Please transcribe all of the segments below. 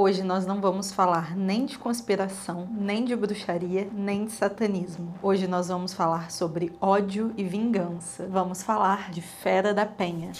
Hoje nós não vamos falar nem de conspiração, nem de bruxaria, nem de satanismo. Hoje nós vamos falar sobre ódio e vingança. Vamos falar de Fera da Penha.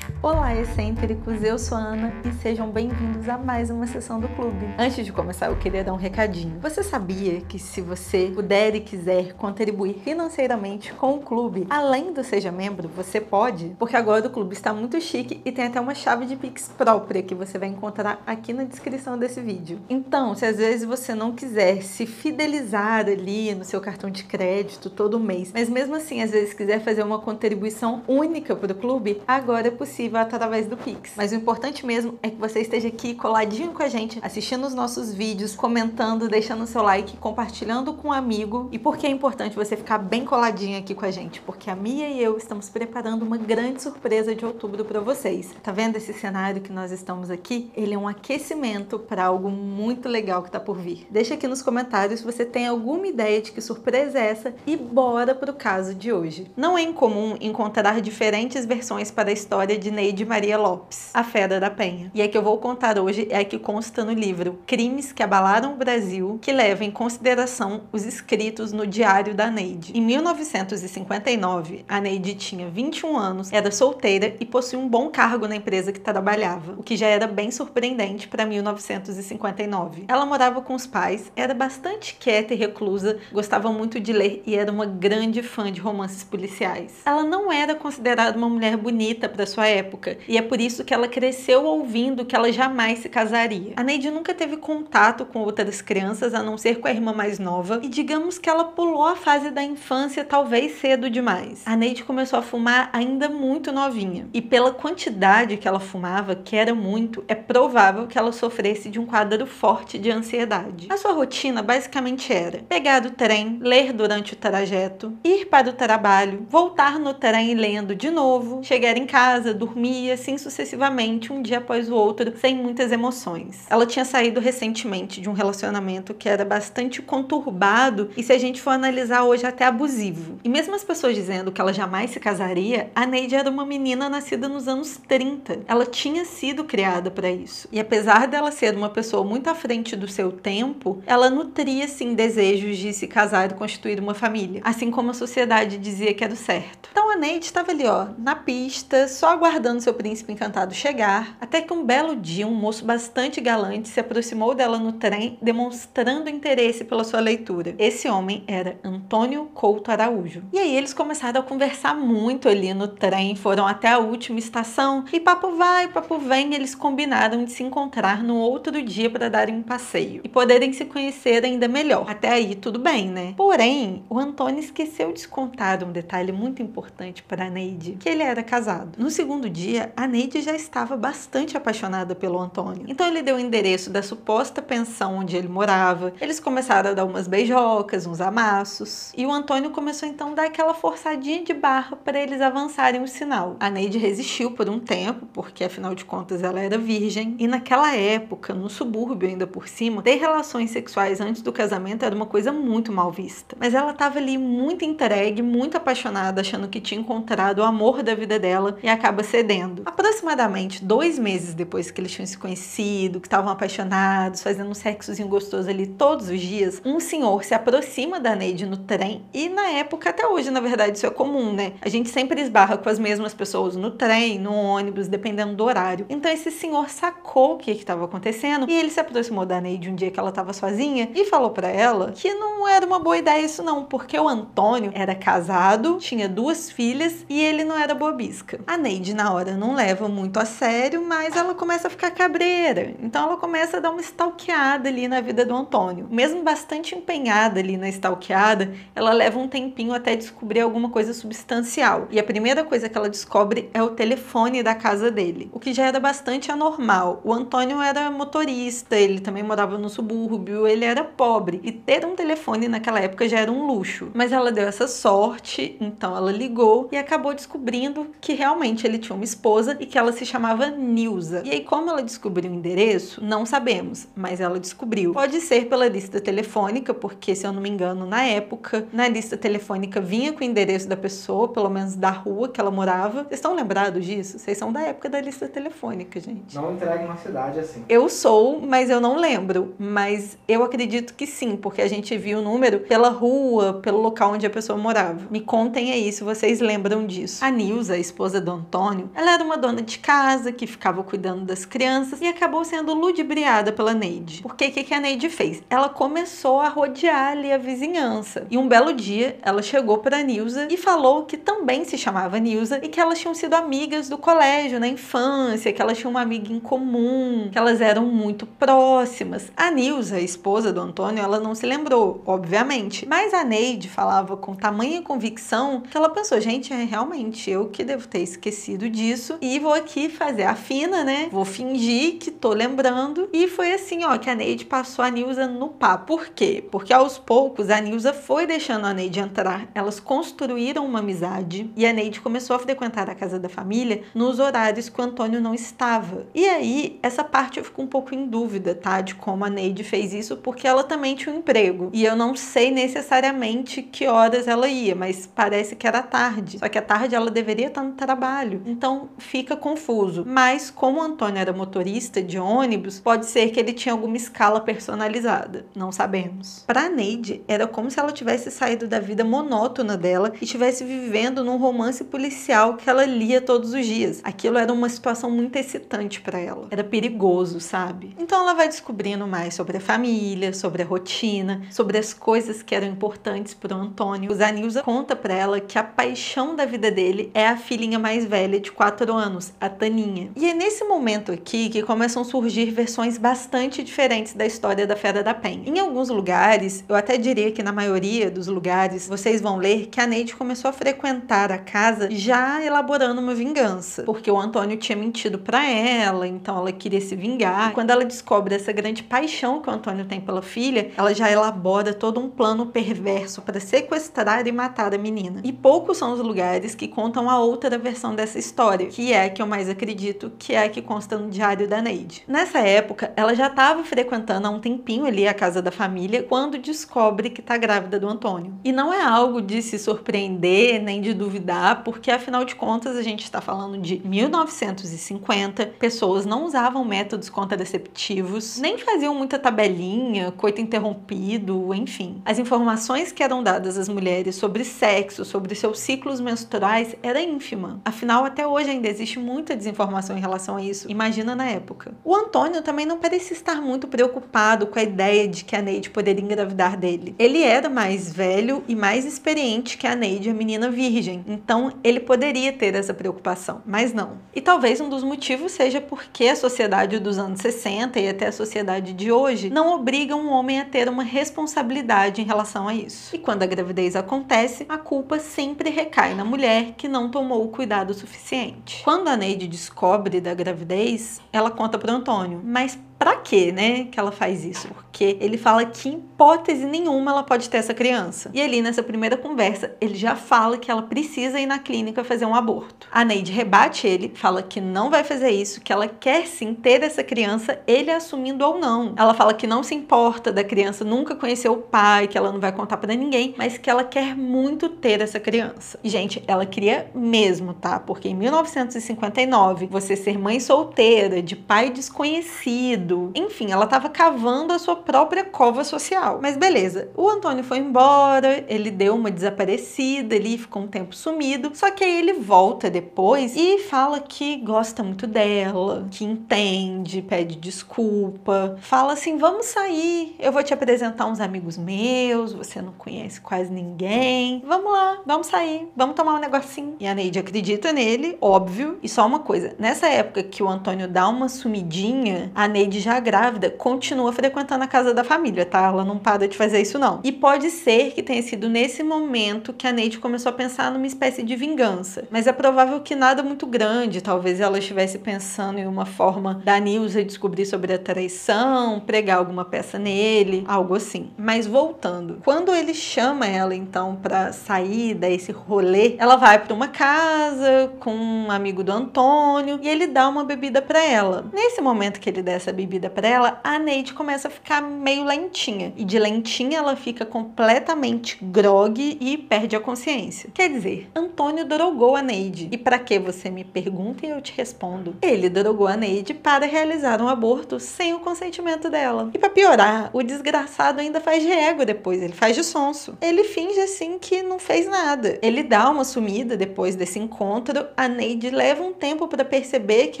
Olá, excêntricos! Eu sou a Ana e sejam bem-vindos a mais uma sessão do clube. Antes de começar, eu queria dar um recadinho. Você sabia que se você puder e quiser contribuir financeiramente com o clube, além do Seja Membro, você pode? Porque agora o clube está muito chique e tem até uma chave de Pix própria que você vai encontrar aqui na descrição desse vídeo. Então, se às vezes você não quiser se fidelizar ali no seu cartão de crédito todo mês, mas mesmo assim, às vezes quiser fazer uma contribuição única para o clube, agora é possível através do Pix. Mas o importante mesmo é que você esteja aqui coladinho com a gente, assistindo os nossos vídeos, comentando, deixando seu like, compartilhando com um amigo. E por que é importante você ficar bem coladinho aqui com a gente? Porque a Mia e eu estamos preparando uma grande surpresa de outubro para vocês. Tá vendo esse cenário que nós estamos aqui? Ele é um aquecimento para algo muito legal que tá por vir. Deixa aqui nos comentários se você tem alguma ideia de que surpresa é essa e bora pro caso de hoje. Não é incomum encontrar diferentes versões para a história de Ney Neide Maria Lopes, A Fera da Penha. E a que eu vou contar hoje é a que consta no livro Crimes que Abalaram o Brasil, que leva em consideração os escritos no Diário da Neide. Em 1959, a Neide tinha 21 anos, era solteira e possuía um bom cargo na empresa que trabalhava, o que já era bem surpreendente para 1959. Ela morava com os pais, era bastante quieta e reclusa, gostava muito de ler e era uma grande fã de romances policiais. Ela não era considerada uma mulher bonita para sua época época, e é por isso que ela cresceu ouvindo que ela jamais se casaria. A Neide nunca teve contato com outras crianças, a não ser com a irmã mais nova, e digamos que ela pulou a fase da infância talvez cedo demais. A Neide começou a fumar ainda muito novinha, e pela quantidade que ela fumava, que era muito, é provável que ela sofresse de um quadro forte de ansiedade. A sua rotina basicamente era pegar o trem, ler durante o trajeto, ir para o trabalho, voltar no trem lendo de novo, chegar em casa, dormir dormia assim sucessivamente, um dia após o outro, sem muitas emoções. Ela tinha saído recentemente de um relacionamento que era bastante conturbado e, se a gente for analisar hoje, até abusivo. E mesmo as pessoas dizendo que ela jamais se casaria, a Neide era uma menina nascida nos anos 30. Ela tinha sido criada para isso. E apesar dela ser uma pessoa muito à frente do seu tempo, ela nutria sim desejos de se casar e constituir uma família, assim como a sociedade dizia que era o certo. Então a Neide estava ali, ó, na pista, só aguardando esperando seu príncipe encantado chegar, até que um belo dia um moço bastante galante se aproximou dela no trem, demonstrando interesse pela sua leitura. Esse homem era Antônio Couto Araújo. E aí eles começaram a conversar muito ali no trem, foram até a última estação e papo vai, papo vem, eles combinaram de se encontrar no outro dia para darem um passeio e poderem se conhecer ainda melhor. Até aí tudo bem, né? Porém, o Antônio esqueceu de contar um detalhe muito importante para Neide, que ele era casado. No segundo dia a Neide já estava bastante apaixonada pelo Antônio. Então ele deu o endereço da suposta pensão onde ele morava. Eles começaram a dar umas beijocas, uns amassos. E o Antônio começou então a dar aquela forçadinha de barra para eles avançarem o sinal. A Neide resistiu por um tempo, porque afinal de contas ela era virgem. E naquela época, no subúrbio ainda por cima, ter relações sexuais antes do casamento era uma coisa muito mal vista. Mas ela estava ali muito entregue, muito apaixonada, achando que tinha encontrado o amor da vida dela e acaba cedendo sucedendo. Aproximadamente dois meses depois que eles tinham se conhecido, que estavam apaixonados, fazendo um sexozinho gostoso ali todos os dias, um senhor se aproxima da Neide no trem e na época, até hoje, na verdade, isso é comum, né? A gente sempre esbarra com as mesmas pessoas no trem, no ônibus, dependendo do horário. Então esse senhor sacou o que estava acontecendo e ele se aproximou da Neide um dia que ela estava sozinha e falou para ela que não era uma boa ideia isso não, porque o Antônio era casado, tinha duas filhas e ele não era bobisca. A Neide na hora não leva muito a sério, mas ela começa a ficar cabreira. Então ela começa a dar uma stalkeada ali na vida do Antônio. Mesmo bastante empenhada ali na stalkeada, ela leva um tempinho até descobrir alguma coisa substancial. E a primeira coisa que ela descobre é o telefone da casa dele, o que já era bastante anormal. O Antônio era motorista, ele também morava no subúrbio, ele era pobre e ter um telefone naquela época já era um luxo. Mas ela deu essa sorte, então ela ligou e acabou descobrindo que realmente ele tinha uma esposa e que ela se chamava Nilza. E aí, como ela descobriu o endereço, não sabemos, mas ela descobriu. Pode ser pela lista telefônica, porque se eu não me engano, na época, na lista telefônica vinha com o endereço da pessoa, pelo menos da rua que ela morava. Vocês estão lembrados disso? Vocês são da época da lista telefônica, gente. Não entrega uma cidade assim. Eu sou, mas eu não lembro. Mas eu acredito que sim, porque a gente viu o número pela rua, pelo local onde a pessoa morava. Me contem aí se vocês lembram disso. A Nilza, a esposa do Antônio, ela era uma dona de casa que ficava cuidando das crianças e acabou sendo ludibriada pela Neide. Porque o que, que a Neide fez? Ela começou a rodear ali a vizinhança. E um belo dia, ela chegou para Nilza e falou que também se chamava Nilza e que elas tinham sido amigas do colégio na infância, que elas tinham uma amiga em comum, que elas eram muito próximas. A Nilza, a esposa do Antônio, ela não se lembrou, obviamente. Mas a Neide falava com tamanha convicção que ela pensou, gente, é realmente eu que devo ter esquecido disso e vou aqui fazer a fina, né? Vou fingir que tô lembrando. E foi assim, ó, que a Neide passou a Nilza no papo. Por quê? Porque aos poucos a Nilza foi deixando a Neide entrar. Elas construíram uma amizade e a Neide começou a frequentar a casa da família nos horários que o Antônio não estava. E aí, essa parte eu fico um pouco em dúvida, tá? De como a Neide fez isso, porque ela também tinha um emprego. E eu não sei necessariamente que horas ela ia, mas parece que era tarde. Só que à tarde ela deveria estar no trabalho. Então fica confuso. Mas como Antônio era motorista de ônibus, pode ser que ele tinha alguma escala personalizada. Não sabemos. Para Neide, era como se ela tivesse saído da vida monótona dela e estivesse vivendo num romance policial que ela lia todos os dias. Aquilo era uma situação muito excitante para ela. Era perigoso, sabe? Então ela vai descobrindo mais sobre a família, sobre a rotina, sobre as coisas que eram importantes para o Antônio. Zanilza conta para ela que a paixão da vida dele é a filhinha mais velha de 4 anos, a Taninha. E é nesse momento aqui que começam a surgir versões bastante diferentes da história da Fera da Penha. Em alguns lugares, eu até diria que na maioria dos lugares, vocês vão ler que a Neide começou a frequentar a casa já elaborando uma vingança, porque o Antônio tinha mentido para ela, então ela queria se vingar. E quando ela descobre essa grande paixão que o Antônio tem pela filha, ela já elabora todo um plano perverso para sequestrar e matar a menina. E poucos são os lugares que contam a outra versão dessa história, que é a que eu mais acredito, que é a que consta no diário da Neide. Nessa época, ela já estava frequentando há um tempinho ali a casa da família quando descobre que está grávida do Antônio. E não é algo de se surpreender nem de duvidar, porque afinal de contas a gente está falando de 1950, pessoas não usavam métodos contraceptivos, nem faziam muita tabelinha, coito interrompido, enfim. As informações que eram dadas às mulheres sobre sexo, sobre seus ciclos menstruais era ínfima. Afinal, até ainda existe muita desinformação em relação a isso. Imagina na época. O Antônio também não parecia estar muito preocupado com a ideia de que a Neide poderia engravidar dele. Ele era mais velho e mais experiente que a Neide, a menina virgem. Então, ele poderia ter essa preocupação, mas não. E talvez um dos motivos seja porque a sociedade dos anos 60 e até a sociedade de hoje não obriga um homem a ter uma responsabilidade em relação a isso. E quando a gravidez acontece, a culpa sempre recai na mulher que não tomou o cuidado suficiente. Quando a Neide descobre da gravidez, ela conta para Antônio, mas Pra quê, né, que ela faz isso? Porque ele fala que em hipótese nenhuma ela pode ter essa criança. E ali nessa primeira conversa, ele já fala que ela precisa ir na clínica fazer um aborto. A Neide rebate ele, fala que não vai fazer isso, que ela quer sim ter essa criança, ele assumindo ou não. Ela fala que não se importa da criança nunca conhecer o pai, que ela não vai contar para ninguém, mas que ela quer muito ter essa criança. E gente, ela queria mesmo, tá? Porque em 1959, você ser mãe solteira, de pai desconhecido, enfim, ela estava cavando a sua própria cova social. Mas beleza, o Antônio foi embora, ele deu uma desaparecida, ele ficou um tempo sumido. Só que aí ele volta depois e fala que gosta muito dela, que entende, pede desculpa, fala assim: vamos sair, eu vou te apresentar uns amigos meus, você não conhece quase ninguém. Vamos lá, vamos sair, vamos tomar um negocinho. E a Neide acredita nele, óbvio. E só uma coisa: nessa época que o Antônio dá uma sumidinha, a Neide Já grávida, continua frequentando a casa da família, tá? Ela não para de fazer isso, não. E pode ser que tenha sido nesse momento que a Neide começou a pensar numa espécie de vingança. Mas é provável que nada muito grande. Talvez ela estivesse pensando em uma forma da Nilza descobrir sobre a traição, pregar alguma peça nele, algo assim. Mas voltando, quando ele chama ela então para sair desse rolê, ela vai para uma casa com um amigo do Antônio e ele dá uma bebida para ela. Nesse momento que ele dá essa bebida para ela, a Neide começa a ficar meio lentinha. E de lentinha ela fica completamente grogue e perde a consciência. Quer dizer, Antônio drogou a Neide. E para que você me pergunta e eu te respondo? Ele drogou a Neide para realizar um aborto sem o consentimento dela. E para piorar, o desgraçado ainda faz de ego depois, ele faz de sonso. Ele finge assim que não fez nada. Ele dá uma sumida depois desse encontro. A Neide leva um tempo para perceber que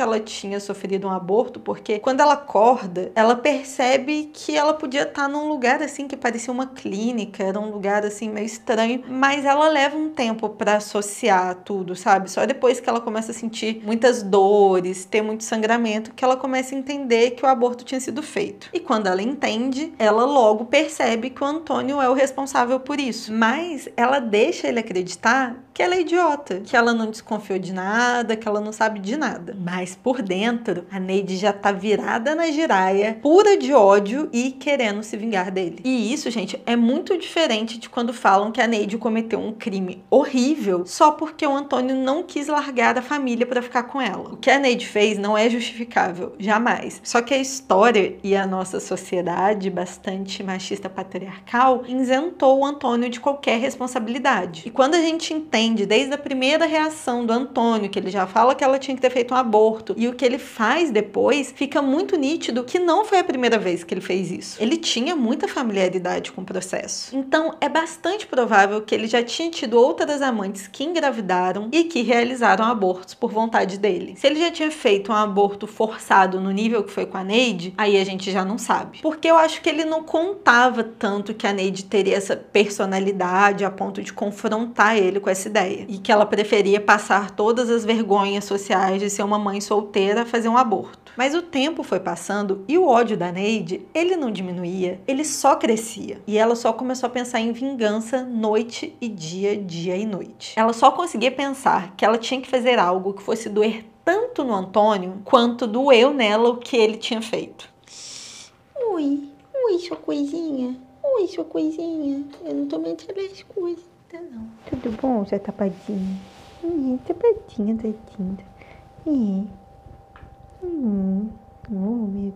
ela tinha sofrido um aborto, porque quando ela acorda, ela percebe que ela podia estar num lugar assim que parecia uma clínica, era um lugar assim meio estranho, mas ela leva um tempo para associar tudo, sabe? Só depois que ela começa a sentir muitas dores, ter muito sangramento, que ela começa a entender que o aborto tinha sido feito. E quando ela entende, ela logo percebe que o Antônio é o responsável por isso. Mas ela deixa ele acreditar que ela é idiota, que ela não desconfiou de nada, que ela não sabe de nada. Mas por dentro, a Neide já tá virada na giraia, pura de ódio e querendo se vingar dele. E isso, gente, é muito diferente de quando falam que a Neide cometeu um crime horrível só porque o Antônio não quis largar da família para ficar com ela. O que a Neide fez não é justificável, jamais. Só que a história e a nossa sociedade bastante machista patriarcal isentou o Antônio de qualquer responsabilidade. E quando a gente entende desde a primeira reação do Antônio, que ele já fala que ela tinha que ter feito um aborto, e o que ele faz depois, fica muito nítido que não foi a primeira vez que ele fez isso. Ele tinha muita familiaridade com o processo. Então, é bastante provável que ele já tinha tido outras amantes que engravidaram e que realizaram abortos por vontade dele. Se ele já tinha feito um aborto forçado no nível que foi com a Neide, aí a gente já não sabe. Porque eu acho que ele não contava tanto que a Neide teria essa personalidade a ponto de confrontar ele com essa ideia e que ela preferia passar todas as vergonhas sociais de ser uma mãe solteira a fazer um aborto. Mas o tempo foi passando e o ódio da Neide, ele não diminuía, ele só crescia. E ela só começou a pensar em vingança noite e dia, dia e noite. Ela só conseguia pensar que ela tinha que fazer algo que fosse doer tanto no Antônio quanto doeu nela o que ele tinha feito. Oi, oi, sua coisinha. Oi, sua coisinha. Eu não tô metendo as coisas não. Tudo bom, sua tapadinha? Ih, tapadinha, tadinha. Ih. Hum, um homem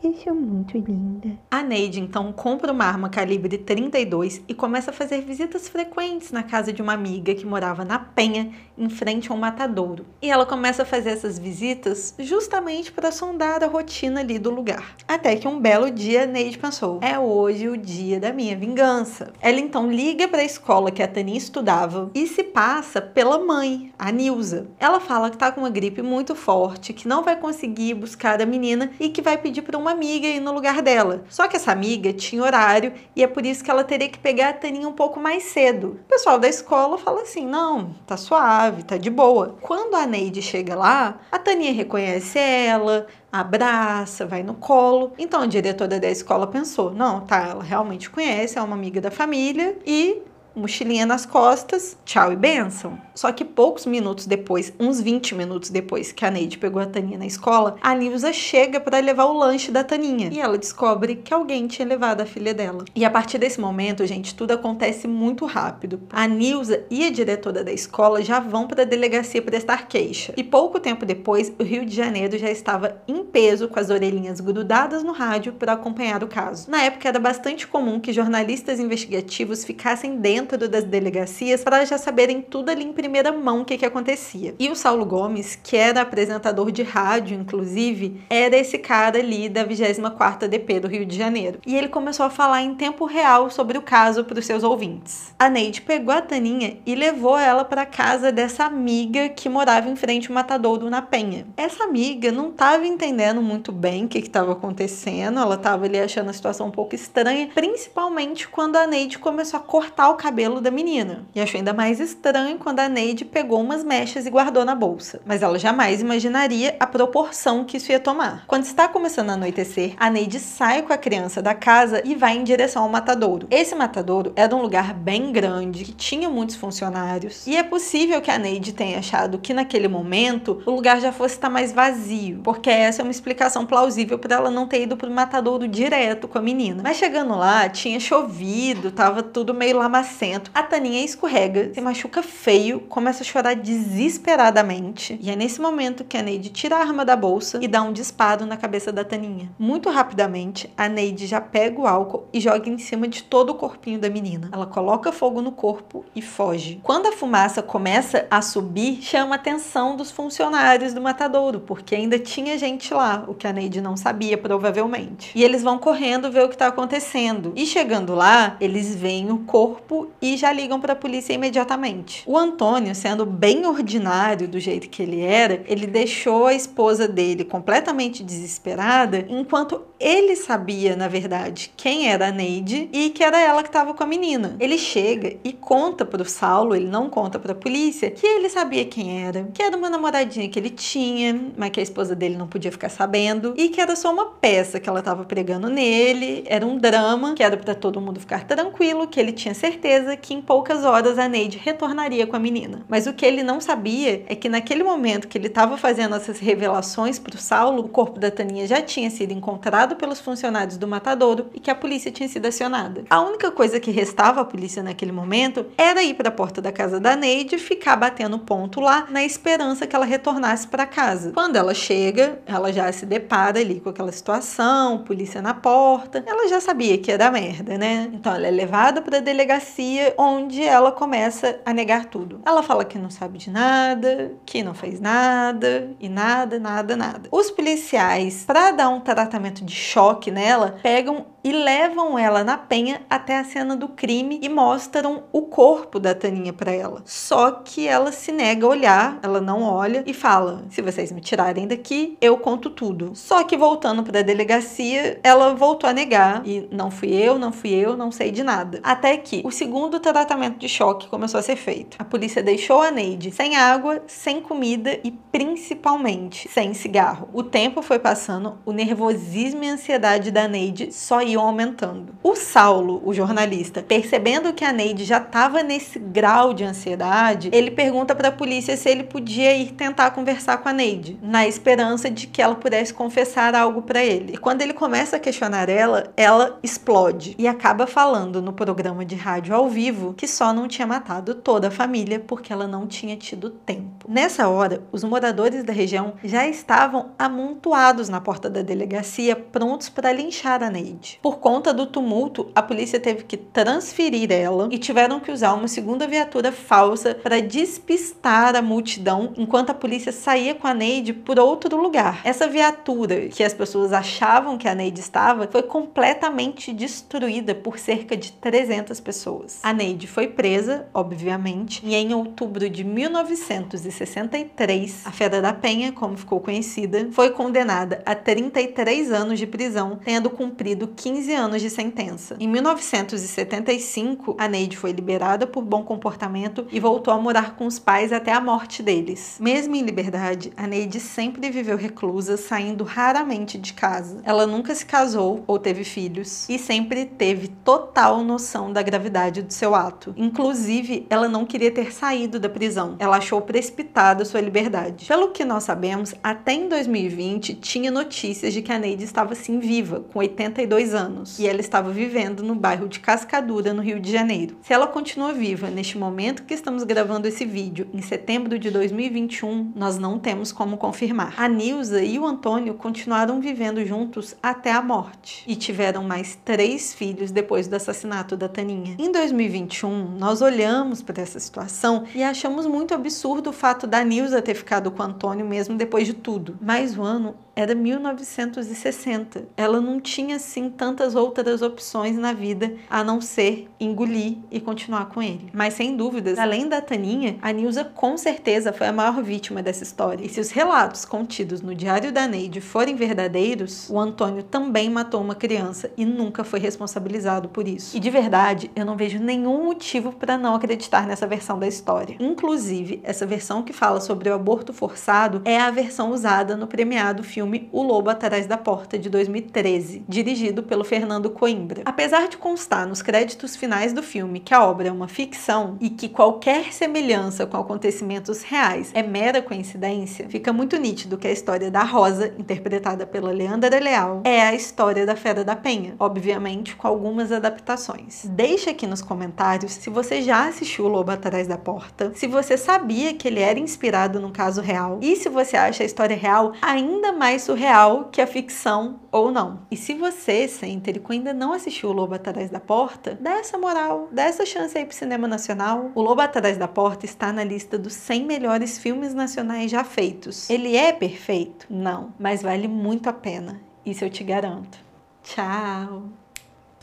Eu sou muito linda. A Neide então compra uma arma calibre 32 e começa a fazer visitas frequentes na casa de uma amiga que morava na Penha, em frente a um matadouro. E ela começa a fazer essas visitas justamente para sondar a rotina ali do lugar. Até que um belo dia Neide pensou: é hoje o dia da minha vingança. Ela então liga para a escola que a Tani estudava e se passa pela mãe, a Nilza. Ela fala que tá com uma gripe muito forte, que não vai conseguir buscar a menina e que vai pedir para uma uma amiga ir no lugar dela. Só que essa amiga tinha horário e é por isso que ela teria que pegar a Taninha um pouco mais cedo. O pessoal da escola fala assim: não, tá suave, tá de boa. Quando a Neide chega lá, a Taninha reconhece ela, abraça, vai no colo. Então a diretora da escola pensou: não, tá, ela realmente conhece, é uma amiga da família e mochilinha nas costas, tchau e benção. Só que poucos minutos depois, uns 20 minutos depois que a Neide pegou a Taninha na escola, a Nilza chega para levar o lanche da Taninha e ela descobre que alguém tinha levado a filha dela. E a partir desse momento, gente, tudo acontece muito rápido. A Nilza e a diretora da escola já vão para a delegacia prestar queixa. E pouco tempo depois, o Rio de Janeiro já estava em peso com as orelhinhas grudadas no rádio para acompanhar o caso. Na época era bastante comum que jornalistas investigativos ficassem dentro das delegacias para já saberem tudo ali em primeira mão o que, que acontecia. E o Saulo Gomes, que era apresentador de rádio, inclusive, era esse cara ali da 24ª DP do Rio de Janeiro. E ele começou a falar em tempo real sobre o caso para os seus ouvintes. A Neide pegou a Taninha e levou ela para casa dessa amiga que morava em frente ao matadouro na Penha. Essa amiga não estava entendendo muito bem o que estava acontecendo, ela estava ali achando a situação um pouco estranha, principalmente quando a Neide começou a cortar o cabelo da menina. E achou ainda mais estranho quando a Neide pegou umas mechas e guardou na bolsa, mas ela jamais imaginaria a proporção que isso ia tomar. Quando está começando a anoitecer, a Neide sai com a criança da casa e vai em direção ao matadouro. Esse matadouro era um lugar bem grande, que tinha muitos funcionários, e é possível que a Neide tenha achado que naquele momento o lugar já fosse estar mais vazio, porque essa é uma explicação plausível para ela não ter ido pro matadouro direto com a menina. Mas chegando lá, tinha chovido, tava tudo meio lamacento. A Taninha escorrega, se machuca feio, começa a chorar desesperadamente. E é nesse momento que a Neide tira a arma da bolsa e dá um disparo na cabeça da Taninha. Muito rapidamente, a Neide já pega o álcool e joga em cima de todo o corpinho da menina. Ela coloca fogo no corpo e foge. Quando a fumaça começa a subir, chama a atenção dos funcionários do matadouro, porque ainda tinha gente lá, o que a Neide não sabia, provavelmente. E eles vão correndo ver o que está acontecendo. E chegando lá, eles veem o corpo e já ligam para a polícia imediatamente. O Antônio, sendo bem ordinário do jeito que ele era, ele deixou a esposa dele completamente desesperada, enquanto ele sabia, na verdade, quem era a Neide e que era ela que estava com a menina. Ele chega e conta para o Saulo, ele não conta para a polícia, que ele sabia quem era, que era uma namoradinha que ele tinha, mas que a esposa dele não podia ficar sabendo e que era só uma peça que ela estava pregando nele, era um drama que era para todo mundo ficar tranquilo, que ele tinha certeza que em poucas horas a Neide retornaria com a menina. Mas o que ele não sabia é que naquele momento que ele estava fazendo essas revelações para o Saulo, o corpo da Taninha já tinha sido encontrado pelos funcionários do matadouro e que a polícia tinha sido acionada. A única coisa que restava à polícia naquele momento era ir para a porta da casa da Neide e ficar batendo ponto lá na esperança que ela retornasse para casa. Quando ela chega, ela já se depara ali com aquela situação, polícia na porta. Ela já sabia que dar merda, né? Então ela é levada para a delegacia onde ela começa a negar tudo. Ela fala que não sabe de nada, que não fez nada e nada, nada, nada. Os policiais, para dar um tratamento de choque nela, pegam e levam ela na penha até a cena do crime e mostram o corpo da Taninha para ela. Só que ela se nega a olhar, ela não olha e fala: "Se vocês me tirarem daqui, eu conto tudo". Só que voltando para a delegacia, ela voltou a negar e não fui eu, não fui eu, não sei de nada. Até que o segundo tratamento de choque começou a ser feito. A polícia deixou a Neide sem água, sem comida e principalmente sem cigarro. O tempo foi passando, o nervosismo e a ansiedade da Neide só iam aumentando. O Saulo, o jornalista, percebendo que a Neide já estava nesse grau de ansiedade, ele pergunta para a polícia se ele podia ir tentar conversar com a Neide, na esperança de que ela pudesse confessar algo para ele. E quando ele começa a questionar ela, ela explode e acaba falando no programa de rádio ao vivo que só não tinha matado toda a família porque ela não tinha tido tempo. Nessa hora, os moradores da região já estavam amontoados na porta da delegacia, prontos para linchar a Neide. Por conta do tumulto, a polícia teve que transferir ela e tiveram que usar uma segunda viatura falsa para despistar a multidão enquanto a polícia saía com a Neide por outro lugar. Essa viatura, que as pessoas achavam que a Neide estava, foi completamente destruída por cerca de 300 pessoas. A Neide foi presa, obviamente, e em outubro de 1963, a Fera da Penha, como ficou conhecida, foi condenada a 33 anos de prisão, tendo cumprido 15 anos de sentença. Em 1975, a Neide foi liberada por bom comportamento e voltou a morar com os pais até a morte deles. Mesmo em liberdade, a Neide sempre viveu reclusa, saindo raramente de casa. Ela nunca se casou ou teve filhos e sempre teve total noção da gravidade do seu ato. Inclusive, ela não queria ter saído da prisão. Ela achou precipitada sua liberdade. Pelo que nós sabemos, até em 2020 tinha notícias de que a Neide estava sim viva, com 82 anos, e ela estava vivendo no bairro de Cascadura, no Rio de Janeiro. Se ela continua viva neste momento que estamos gravando esse vídeo, em setembro de 2021, nós não temos como confirmar. A Nilza e o Antônio continuaram vivendo juntos até a morte e tiveram mais três filhos depois do assassinato da Taninha. Em 2021, nós olhamos para essa situação e achamos muito absurdo o fato da Nilza ter ficado com o Antônio mesmo depois de tudo. Mas o ano era 1960. Ela não tinha assim tantas outras opções na vida a não ser engolir e continuar com ele. Mas sem dúvidas, além da Taninha, a Nilza com certeza foi a maior vítima dessa história. E se os relatos contidos no diário da Neide forem verdadeiros, o Antônio também matou uma criança e nunca foi responsabilizado por isso. E de verdade, eu não vejo nenhum motivo para não acreditar nessa versão da história. Inclusive, essa versão que fala sobre o aborto forçado é a versão usada no premiado filme O Lobo Atrás da Porta de 2013, dirigido pelo Fernando Coimbra. Apesar de constar nos créditos finais do filme que a obra é uma ficção e que qualquer semelhança com acontecimentos reais é mera coincidência, fica muito nítido que a história da Rosa, interpretada pela Leandra Leal, é a história da Fera da Penha, obviamente com algumas adaptações. Deixa aqui nos comentários se você já assistiu O Lobo Atrás da Porta, se você sabia que ele era inspirado num caso real e se você acha a história real ainda mais surreal que a ficção ou não. E se você, Cêntrico, ainda não assistiu O Lobo Atrás da Porta, dá essa moral, dá essa chance aí pro cinema nacional. O Lobo Atrás da Porta está na lista dos 100 melhores filmes nacionais já feitos. Ele é perfeito? Não, mas vale muito a pena. Isso eu te garanto. Tchau!